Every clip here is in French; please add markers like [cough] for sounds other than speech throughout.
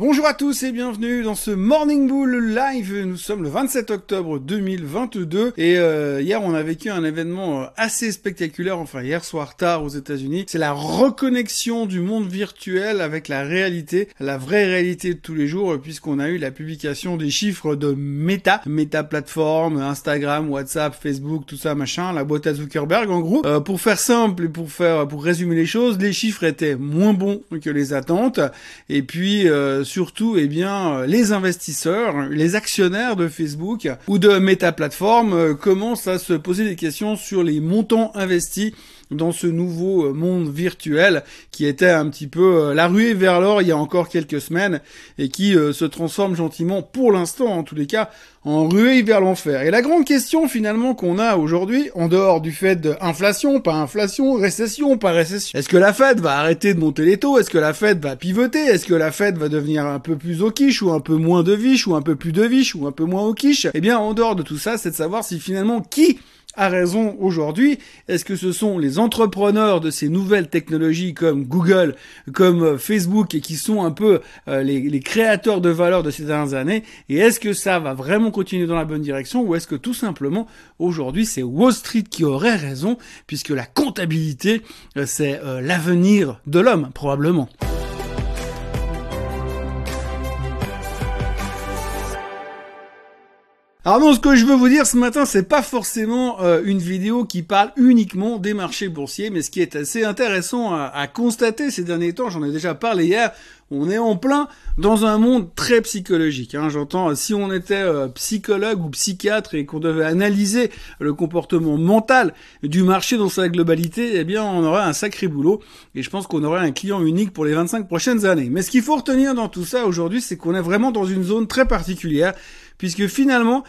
Bonjour à tous et bienvenue dans ce Morning Bull Live. Nous sommes le 27 octobre 2022 et euh, hier on a vécu un événement euh, assez spectaculaire, enfin hier soir tard aux États-Unis. C'est la reconnexion du monde virtuel avec la réalité, la vraie réalité de tous les jours puisqu'on a eu la publication des chiffres de Meta, Meta plateforme, Instagram, WhatsApp, Facebook, tout ça machin, la boîte à Zuckerberg en gros. Euh, pour faire simple et pour faire pour résumer les choses, les chiffres étaient moins bons que les attentes et puis surtout eh bien euh, les investisseurs, les actionnaires de Facebook ou de Meta Platform euh, commencent à se poser des questions sur les montants investis dans ce nouveau euh, monde virtuel qui était un petit peu la ruée vers l'or il y a encore quelques semaines et qui se transforme gentiment pour l'instant en tous les cas en ruée vers l'enfer. Et la grande question finalement qu'on a aujourd'hui, en dehors du fait de inflation, pas inflation, récession, pas récession, est-ce que la Fed va arrêter de monter les taux? Est-ce que la Fed va pivoter? Est-ce que la Fed va devenir un peu plus au quiche ou un peu moins de viche ou un peu plus de viche ou un peu moins au quiche? Eh bien, en dehors de tout ça, c'est de savoir si finalement qui a raison aujourd'hui. Est-ce que ce sont les entrepreneurs de ces nouvelles technologies comme Google, comme euh, Facebook et qui sont un peu euh, les, créateurs de valeur de ces dernières années? Et est-ce que ça va vraiment continuer dans la bonne direction ou est-ce que tout simplement aujourd'hui c'est Wall Street qui aurait raison puisque la comptabilité euh, c'est l'avenir de l'homme probablement? Alors non, ce que je veux vous dire ce matin, c'est pas forcément euh, une vidéo qui parle uniquement des marchés boursiers, mais ce qui est assez intéressant à, constater ces derniers temps, j'en ai déjà parlé hier, on est en plein dans un monde très psychologique. Hein, J'entends, si on était euh, psychologue ou psychiatre et qu'on devait analyser le comportement mental du marché dans sa globalité, eh bien, on aurait un sacré boulot. Et je pense qu'on aurait un client unique pour les 25 prochaines années. Mais ce qu'il faut retenir dans tout ça aujourd'hui, c'est qu'on est vraiment dans une zone très particulière puisque finalement,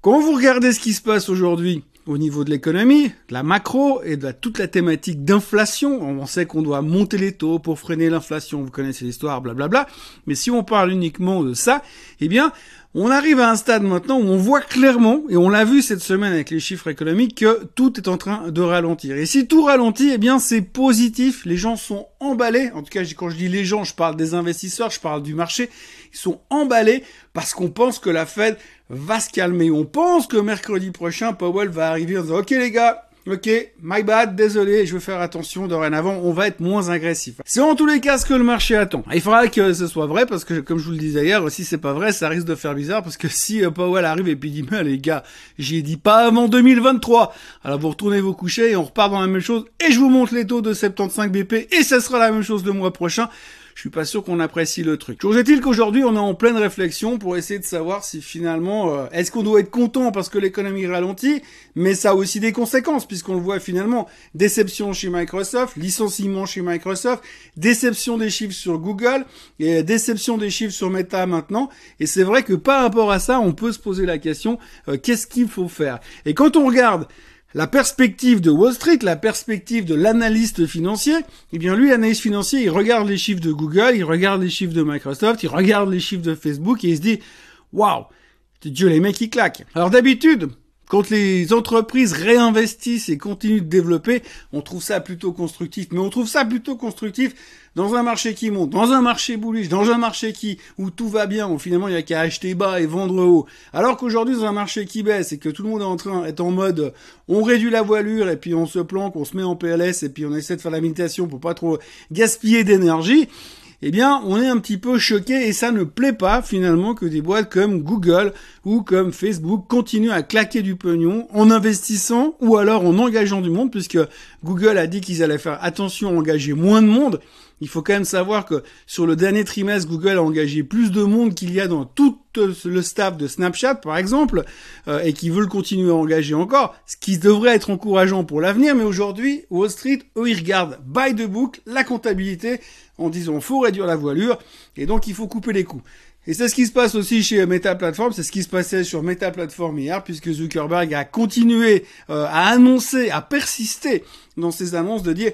quand vous regardez ce qui se passe aujourd'hui au niveau de l'économie, de la macro et de toute la thématique d'inflation, on sait qu'on doit monter les taux pour freiner l'inflation, vous connaissez l'histoire, blablabla, mais si on parle uniquement de ça, eh bien, on arrive à un stade maintenant où on voit clairement, et on l'a vu cette semaine avec les chiffres économiques, que tout est en train de ralentir. Et si tout ralentit, eh bien c'est positif. Les gens sont emballés. En tout cas, quand je dis les gens, je parle des investisseurs, je parle du marché. Ils sont emballés parce qu'on pense que la Fed va se calmer. On pense que mercredi prochain, Powell va arriver en disant, OK les gars, Ok, my bad, désolé, je veux faire attention dorénavant, on va être moins agressif. C'est en tous les cas ce que le marché attend. Il faudra que ce soit vrai parce que comme je vous le disais hier, si c'est pas vrai, ça risque de faire bizarre parce que [laughs] si euh, Powell arrive et puis dit mais les gars, j'ai dit pas avant 2023. Alors vous retournez vous coucher et on repart dans la même chose et je vous montre les taux de 75 BP et ça sera la même chose le mois prochain je suis pas sûr qu'on apprécie le truc. Toujours est-il qu'aujourd'hui, on est en pleine réflexion pour essayer de savoir si finalement, euh, est-ce qu'on doit être content parce que l'économie ralentit, mais ça a aussi des conséquences, puisqu'on le voit finalement, déception chez Microsoft, licenciement chez Microsoft, déception des chiffres sur Google, et déception des chiffres sur Meta maintenant, et c'est vrai que par rapport à ça, on peut se poser la question, euh, qu'est-ce qu'il faut faire? Et quand on regarde la perspective de Wall Street, la perspective de l'analyste financier, eh bien lui, l'analyste financier, il regarde les chiffres de Google, il regarde les chiffres de Microsoft, il regarde les chiffres de Facebook et il se dit, waouh, Dieu les mecs qui claquent. Alors d'habitude, quand les entreprises réinvestissent et continuent de développer, on trouve ça plutôt constructif. Mais on trouve ça plutôt constructif dans un marché qui monte, dans un marché bullish, dans un marché qui où tout va bien, où finalement il y a qu'à acheter bas et vendre haut. Alors qu'aujourd'hui dans un marché qui baisse et que tout le monde est en train est en mode on réduit la voilure et puis on se planque, on se met en PLS et puis on essaie de faire la méditation pour pas trop gaspiller d'énergie eh bien, on est un petit peu choqué et ça ne plaît pas finalement que des boîtes comme Google ou comme Facebook continuent à claquer du pognon en investissant ou alors en engageant du monde, puisque Google a dit qu'ils allaient faire attention à engager moins de monde. Il faut quand même savoir que sur le dernier trimestre, Google a engagé plus de monde qu'il y a dans tout le staff de Snapchat, par exemple, euh, et qui veulent continuer à engager encore, ce qui devrait être encourageant pour l'avenir. Mais aujourd'hui, Wall Street, eux, ils regardent by the book, la comptabilité, en disant faut réduire la voilure, et donc il faut couper les coûts. Et c'est ce qui se passe aussi chez Meta Platform, c'est ce qui se passait sur Meta Platform hier, puisque Zuckerberg a continué euh, à annoncer, à persister dans ses annonces de dire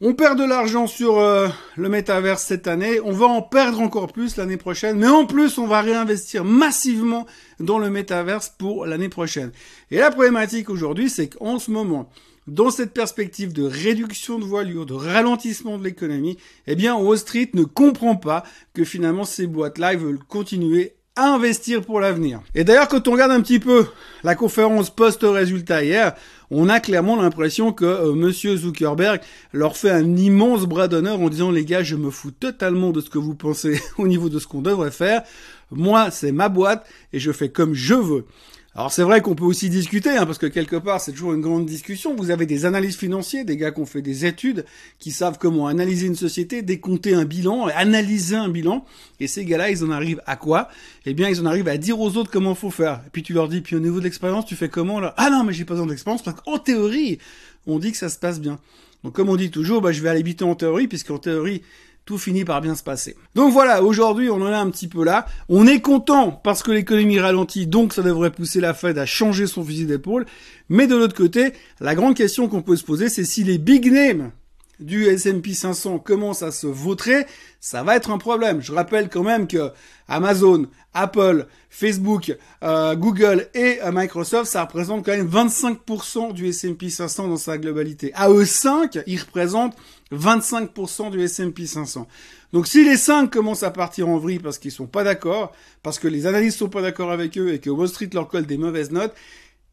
on perd de l'argent sur euh, le métaverse cette année, on va en perdre encore plus l'année prochaine, mais en plus on va réinvestir massivement dans le métaverse pour l'année prochaine. Et la problématique aujourd'hui, c'est qu'en ce moment, dans cette perspective de réduction de voilure, de ralentissement de l'économie, eh bien Wall Street ne comprend pas que finalement ces boîtes-là veulent continuer investir pour l'avenir. Et d'ailleurs, quand on regarde un petit peu la conférence post-résultat hier, on a clairement l'impression que euh, Monsieur Zuckerberg leur fait un immense bras d'honneur en disant les gars, je me fous totalement de ce que vous pensez [laughs] au niveau de ce qu'on devrait faire. Moi, c'est ma boîte et je fais comme je veux. Alors c'est vrai qu'on peut aussi discuter, hein, parce que quelque part c'est toujours une grande discussion. Vous avez des analystes financiers, des gars qui ont fait des études, qui savent comment analyser une société, décompter un bilan, analyser un bilan. Et ces gars-là, ils en arrivent à quoi? Eh bien, ils en arrivent à dire aux autres comment faut faire. Et puis tu leur dis, puis au niveau de l'expérience, tu fais comment là? Ah non, mais j'ai pas besoin d'expérience parce qu'en théorie, on dit que ça se passe bien. Donc comme on dit toujours, bah, je vais aller habiter en théorie, puisqu'en théorie, tout finit par bien se passer. Donc voilà, aujourd'hui on en est un petit peu là. On est content parce que l'économie ralentit, donc ça devrait pousser la Fed à changer son fusil d'épaule. Mais de l'autre côté, la grande question qu'on peut se poser, c'est si les big names du S&P 500 commence à se vautrer, ça va être un problème. Je rappelle quand même que Amazon, Apple, Facebook, euh, Google et euh, Microsoft, ça représente quand même 25% du S&P 500 dans sa globalité. À eux 5, ils représentent 25% du S&P 500. Donc si les 5 commencent à partir en vrille parce qu'ils sont pas d'accord, parce que les analystes sont pas d'accord avec eux et que Wall Street leur colle des mauvaises notes,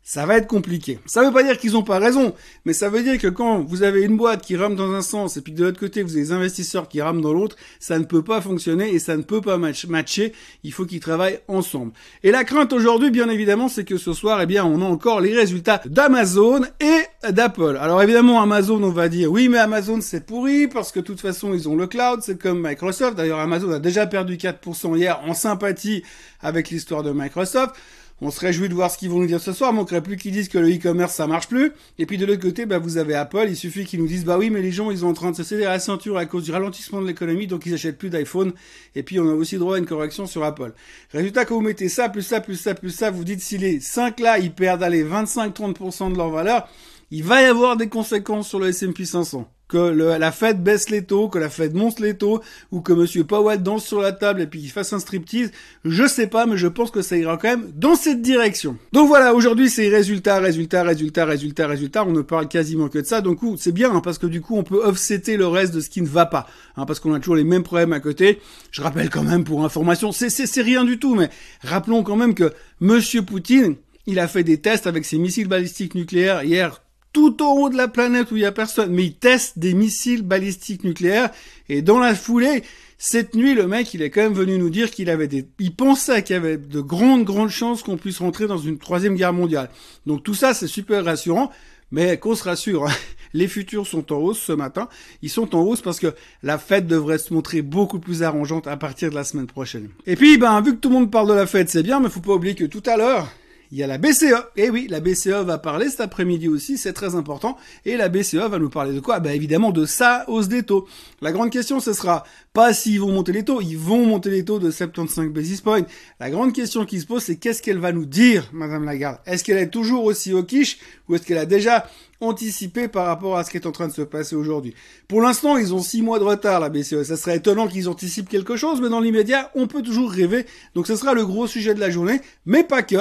ça va être compliqué. Ça veut pas dire qu'ils ont pas raison, mais ça veut dire que quand vous avez une boîte qui rame dans un sens et puis de l'autre côté vous avez des investisseurs qui rament dans l'autre, ça ne peut pas fonctionner et ça ne peut pas matcher. Il faut qu'ils travaillent ensemble. Et la crainte aujourd'hui, bien évidemment, c'est que ce soir, eh bien, on a encore les résultats d'Amazon et d'Apple. Alors évidemment, Amazon, on va dire, oui, mais Amazon c'est pourri parce que de toute façon ils ont le cloud, c'est comme Microsoft. D'ailleurs, Amazon a déjà perdu 4% hier en sympathie avec l'histoire de Microsoft. On se réjouit de voir ce qu'ils vont nous dire ce soir. Manquerait plus qu'ils disent que le e-commerce ça marche plus. Et puis de l'autre côté, bah, vous avez Apple. Il suffit qu'ils nous disent bah oui, mais les gens ils sont en train de se céder à la ceinture à cause du ralentissement de l'économie, donc ils achètent plus d'iPhone. Et puis on a aussi droit à une correction sur Apple. Résultat, quand vous mettez ça, plus ça, plus ça, plus ça, vous dites si les 5 là ils perdent aller 25-30% de leur valeur, il va y avoir des conséquences sur le S&P 500 que la Fed baisse les taux, que la Fed monte les taux, ou que Monsieur Powell danse sur la table et puis qu'il fasse un striptease, je sais pas, mais je pense que ça ira quand même dans cette direction. Donc voilà, aujourd'hui c'est résultat, résultat, résultat, résultat, résultat, on ne parle quasiment que de ça, donc c'est bien, hein, parce que du coup on peut offsetter le reste de ce qui ne va pas, hein, parce qu'on a toujours les mêmes problèmes à côté. Je rappelle quand même pour information, c'est rien du tout, mais rappelons quand même que Monsieur Poutine, il a fait des tests avec ses missiles balistiques nucléaires hier tout en haut de la planète où il y a personne, mais il teste des missiles balistiques nucléaires et dans la foulée, cette nuit, le mec, il est quand même venu nous dire qu'il avait des, il pensait qu'il y avait de grandes, grandes chances qu'on puisse rentrer dans une troisième guerre mondiale. Donc tout ça, c'est super rassurant, mais qu'on se rassure, hein. [laughs] les futurs sont en hausse ce matin. Ils sont en hausse parce que la fête devrait se montrer beaucoup plus arrangeante à partir de la semaine prochaine. Et puis, ben, vu que tout le monde parle de la fête, c'est bien, mais faut pas oublier que tout à l'heure, il y a la BCE. Et eh oui, la BCE va parler cet après-midi aussi, c'est très important. Et la BCE va nous parler de quoi? Bah évidemment de sa hausse des taux. La grande question, ce sera pas s'ils vont monter les taux, ils vont monter les taux de 75 basis points. La grande question qui se pose, c'est qu'est-ce qu'elle va nous dire, Madame Lagarde? Est-ce qu'elle est toujours aussi au quiche ou est-ce qu'elle a déjà anticipé par rapport à ce qui est en train de se passer aujourd'hui? Pour l'instant, ils ont six mois de retard, la BCE. Ça serait étonnant qu'ils anticipent quelque chose, mais dans l'immédiat, on peut toujours rêver. Donc ce sera le gros sujet de la journée, mais pas que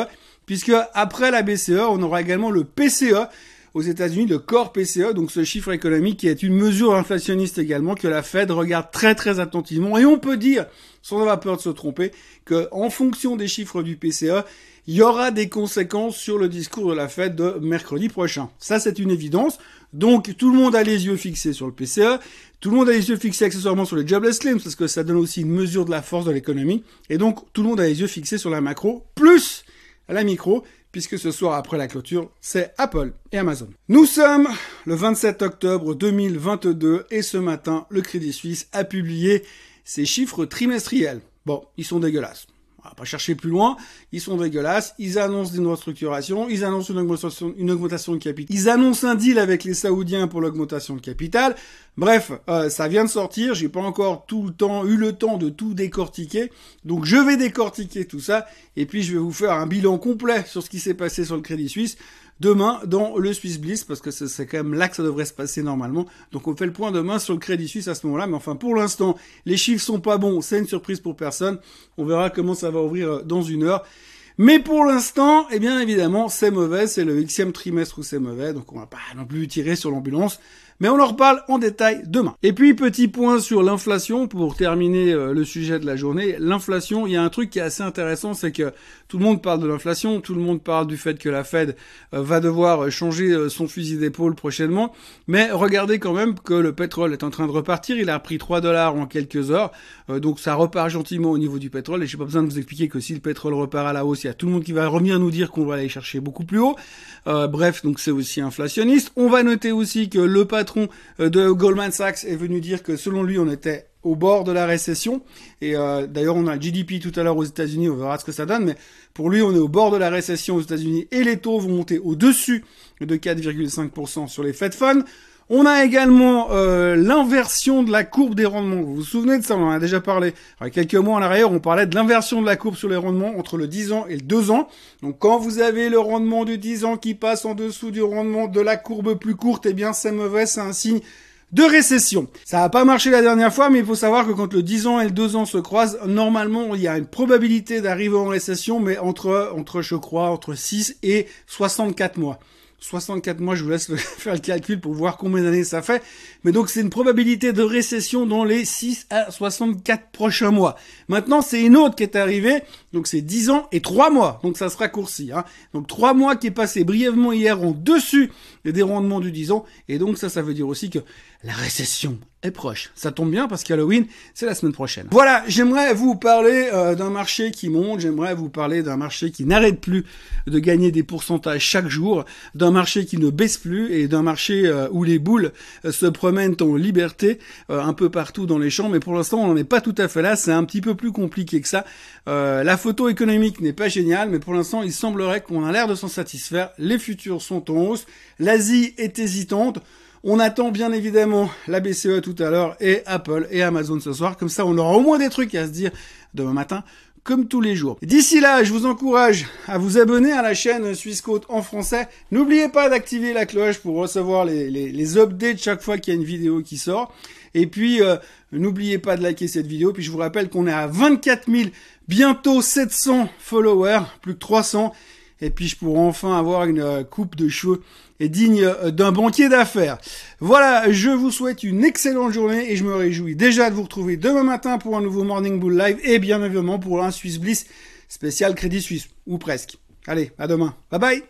puisque après la BCE, on aura également le PCE aux États-Unis, le corps PCE, donc ce chiffre économique qui est une mesure inflationniste également que la Fed regarde très très attentivement. Et on peut dire, sans avoir peur de se tromper, que en fonction des chiffres du PCE, il y aura des conséquences sur le discours de la Fed de mercredi prochain. Ça, c'est une évidence. Donc, tout le monde a les yeux fixés sur le PCE. Tout le monde a les yeux fixés accessoirement sur les jobless claims parce que ça donne aussi une mesure de la force de l'économie. Et donc, tout le monde a les yeux fixés sur la macro. Plus la micro, puisque ce soir après la clôture, c'est Apple et Amazon. Nous sommes le 27 octobre 2022 et ce matin, le Crédit Suisse a publié ses chiffres trimestriels. Bon, ils sont dégueulasses on va pas chercher plus loin, ils sont dégueulasses, ils annoncent des restructurations, ils annoncent une augmentation, une augmentation de capital, ils annoncent un deal avec les Saoudiens pour l'augmentation de capital. Bref, euh, ça vient de sortir, j'ai pas encore tout le temps eu le temps de tout décortiquer, donc je vais décortiquer tout ça. Et puis je vais vous faire un bilan complet sur ce qui s'est passé sur le Crédit Suisse demain dans le Swiss Bliss, parce que c'est quand même là que ça devrait se passer normalement. Donc on fait le point demain sur le Crédit Suisse à ce moment-là. Mais enfin, pour l'instant, les chiffres sont pas bons, c'est une surprise pour personne. On verra comment ça va ouvrir euh, dans une heure. Mais pour l'instant, eh bien évidemment, c'est mauvais, c'est le xème trimestre où c'est mauvais, donc on va pas non plus tirer sur l'ambulance. Mais on en reparle en détail demain. Et puis petit point sur l'inflation pour terminer euh, le sujet de la journée. L'inflation, il y a un truc qui est assez intéressant, c'est que tout le monde parle de l'inflation, tout le monde parle du fait que la Fed euh, va devoir changer euh, son fusil d'épaule prochainement. Mais regardez quand même que le pétrole est en train de repartir. Il a pris 3 dollars en quelques heures. donc ça repart gentiment au niveau du pétrole. Et j'ai pas besoin de vous expliquer que si le pétrole repart à la hausse, il y a tout le monde qui va revenir nous dire qu'on va aller chercher beaucoup plus haut. bref, donc c'est aussi inflationniste. On va noter aussi que le patron euh, de Goldman Sachs est venu dire que selon lui, on était au bord de la récession. Et euh, d'ailleurs, on a GDP tout à l'heure aux États-Unis, on verra ce que ça donne. Mais pour lui, on est au bord de la récession aux États-Unis et les taux vont monter au-dessus de 4,5% sur les Fed Funds. On a également euh, l'inversion de la courbe des rendements. Vous vous souvenez de ça? On en a déjà parlé. Il y a quelques mois en arrière, on parlait de l'inversion de la courbe sur les rendements entre le 10 ans et le 2 ans. Donc quand vous avez le rendement du 10 ans qui passe en dessous du rendement de la courbe plus courte, eh bien c'est mauvais, c'est un signe de récession. Ça n'a pas marché la dernière fois, mais il faut savoir que quand le 10 ans et le 2 ans se croisent, normalement, il y a une probabilité d'arriver en récession, mais entre, entre, je crois, entre 6 et 64 mois. 64 mois, je vous laisse [laughs] faire le calcul pour voir combien d'années ça fait. Mais donc c'est une probabilité de récession dans les 6 à 64 prochains mois. Maintenant, c'est une autre qui est arrivée, donc c'est 10 ans et 3 mois. Donc ça se raccourcit. Hein. Donc 3 mois qui est passé brièvement hier en dessus des rendements du 10 ans. Et donc ça, ça veut dire aussi que la récession est proche. Ça tombe bien parce qu'Halloween, c'est la semaine prochaine. Voilà, j'aimerais vous parler euh, d'un marché qui monte, j'aimerais vous parler d'un marché qui n'arrête plus de gagner des pourcentages chaque jour, d'un marché qui ne baisse plus et d'un marché euh, où les boules euh, se promènent en liberté un peu partout dans les champs. Mais pour l'instant, on n'en est pas tout à fait là, c'est un petit peu plus compliqué que ça. la photo économique n'est pas géniale, mais pour l'instant, il semblerait qu'on a l'air de s'en satisfaire. Les futurs sont en hausse, l'Asie est hésitante. On attend bien évidemment la BCE tout à l'heure et Apple et Amazon ce soir. Comme ça, on aura au moins des trucs à se dire demain matin comme tous les jours. D'ici là, je vous encourage à vous abonner à la chaîne Suisse Côte en français. N'oubliez pas d'activer la cloche pour recevoir les, les, updates chaque fois qu'il y a une vidéo qui sort. Et puis, euh, n'oubliez pas de liker cette vidéo. Puis je vous rappelle qu'on est à 24 000, bientôt 700 followers, plus que 300 et puis je pourrai enfin avoir une euh, coupe de cheveux digne euh, d'un banquier d'affaires. Voilà, je vous souhaite une excellente journée et je me réjouis déjà de vous retrouver demain matin pour un nouveau Morning Bull Live et bien évidemment pour un Swiss Bliss spécial Crédit Suisse, ou presque. Allez, à demain. Bye bye